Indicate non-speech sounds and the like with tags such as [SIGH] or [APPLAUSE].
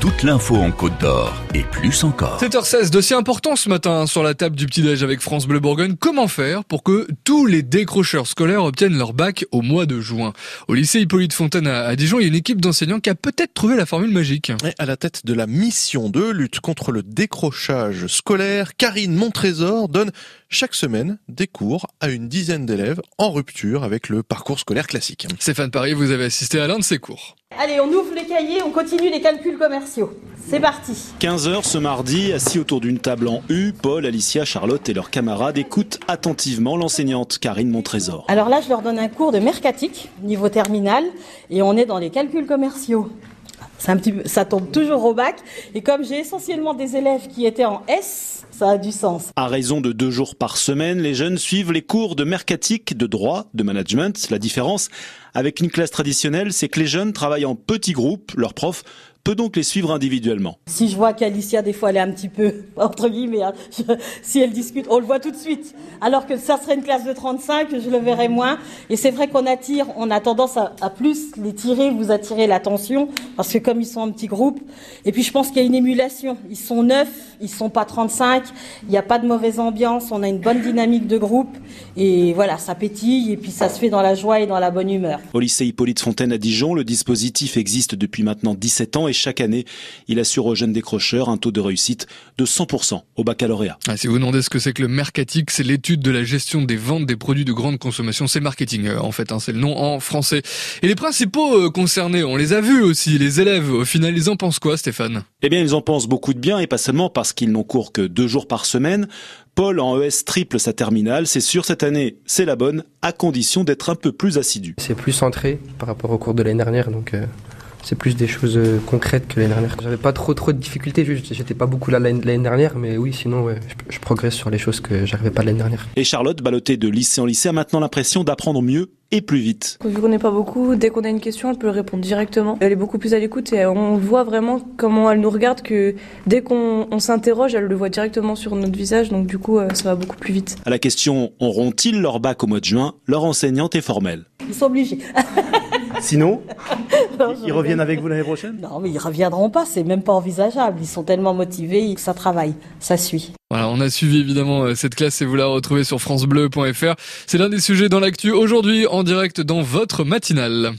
toute l'info en Côte d'Or et plus encore. 7h16, dossier important ce matin sur la table du petit-déj avec France Bleu Bourgogne. Comment faire pour que tous les décrocheurs scolaires obtiennent leur bac au mois de juin? Au lycée Hippolyte Fontaine à Dijon, il y a une équipe d'enseignants qui a peut-être trouvé la formule magique. À la tête de la mission de lutte contre le décrochage scolaire, Karine Montrésor donne chaque semaine des cours à une dizaine d'élèves en rupture avec le parcours scolaire classique. Stéphane Paris, vous avez assisté à l'un de ces cours. Allez, on ouvre les cahiers, on continue les calculs commerciaux. C'est parti. 15h ce mardi, assis autour d'une table en U, Paul, Alicia, Charlotte et leurs camarades écoutent attentivement l'enseignante Karine Montrésor. Alors là, je leur donne un cours de mercatique, niveau terminal, et on est dans les calculs commerciaux. Un petit peu, ça tombe toujours au bac. Et comme j'ai essentiellement des élèves qui étaient en S, ça a du sens. À raison de deux jours par semaine, les jeunes suivent les cours de mercatique, de droit, de management. La différence avec une classe traditionnelle, c'est que les jeunes travaillent en petits groupes. Leurs profs peut donc les suivre individuellement. Si je vois qu'Alicia, des fois, elle est un petit peu, [LAUGHS] entre guillemets, hein, si elle discute, on le voit tout de suite. Alors que ça serait une classe de 35, je le verrais moins. Et c'est vrai qu'on attire, on a tendance à, à, plus les tirer, vous attirer l'attention, parce que comme ils sont en petits groupes. Et puis je pense qu'il y a une émulation. Ils sont neuf, ils sont pas 35, il n'y a pas de mauvaise ambiance, on a une bonne dynamique de groupe. Et voilà, ça pétille, et puis ça se fait dans la joie et dans la bonne humeur. Au lycée Hippolyte Fontaine à Dijon, le dispositif existe depuis maintenant 17 ans et chaque année, il assure aux jeunes décrocheurs un taux de réussite de 100% au baccalauréat. Ah, si vous demandez ce que c'est que le mercatique, c'est l'étude de la gestion des ventes des produits de grande consommation. C'est marketing euh, en fait, hein, c'est le nom en français. Et les principaux euh, concernés, on les a vus aussi, les élèves. Au final, ils en pensent quoi, Stéphane? Eh bien, ils en pensent beaucoup de bien et pas seulement parce qu'ils n'ont cours que deux jours par semaine. Paul en ES triple sa terminale, c'est sûr cette année c'est la bonne, à condition d'être un peu plus assidu. C'est plus centré par rapport au cours de l'année dernière, donc euh, c'est plus des choses euh, concrètes que l'année dernière. J'avais pas trop trop de difficultés, juste j'étais pas beaucoup là l'année dernière, mais oui, sinon ouais, je, je, progresse sur les choses que j'arrivais pas l'année dernière. Et Charlotte, ballottée de lycée en lycée, a maintenant l'impression d'apprendre mieux et plus vite. Vu qu'on n'est pas beaucoup, dès qu'on a une question, elle peut répondre directement. Elle est beaucoup plus à l'écoute et on voit vraiment comment elle nous regarde que dès qu'on s'interroge, elle le voit directement sur notre visage, donc du coup, ça va beaucoup plus vite. À la question auront-ils leur bac au mois de juin, leur enseignante est formelle. Ils sont obligés. [LAUGHS] Sinon, [LAUGHS] non, ils reviennent avec vous l'année prochaine? Non, mais ils reviendront pas, c'est même pas envisageable. Ils sont tellement motivés que ça travaille, ça suit. Voilà, on a suivi évidemment cette classe et vous la retrouvez sur francebleu.fr. C'est l'un des sujets dans l'actu aujourd'hui en direct dans votre matinale.